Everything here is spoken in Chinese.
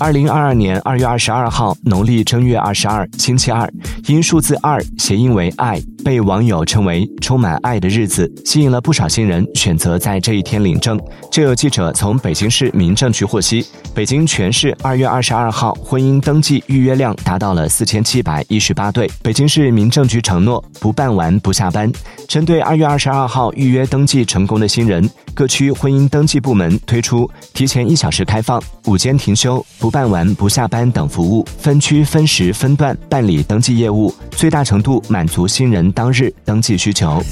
二零二二年二月二十二号，农历正月二十二，星期二，因数字二谐音为爱，被网友称为充满爱的日子，吸引了不少新人选择在这一天领证。就有记者从北京市民政局获悉，北京全市二月二十二号婚姻登记预约量达到了四千七百一十八对。北京市民政局承诺不办完不下班，针对二月二十二号预约登记成功的新人，各区婚姻登记部门推出提前一小时开放、午间停休。不办完不下班等服务，分区分时分段办理登记业务，最大程度满足新人当日登记需求。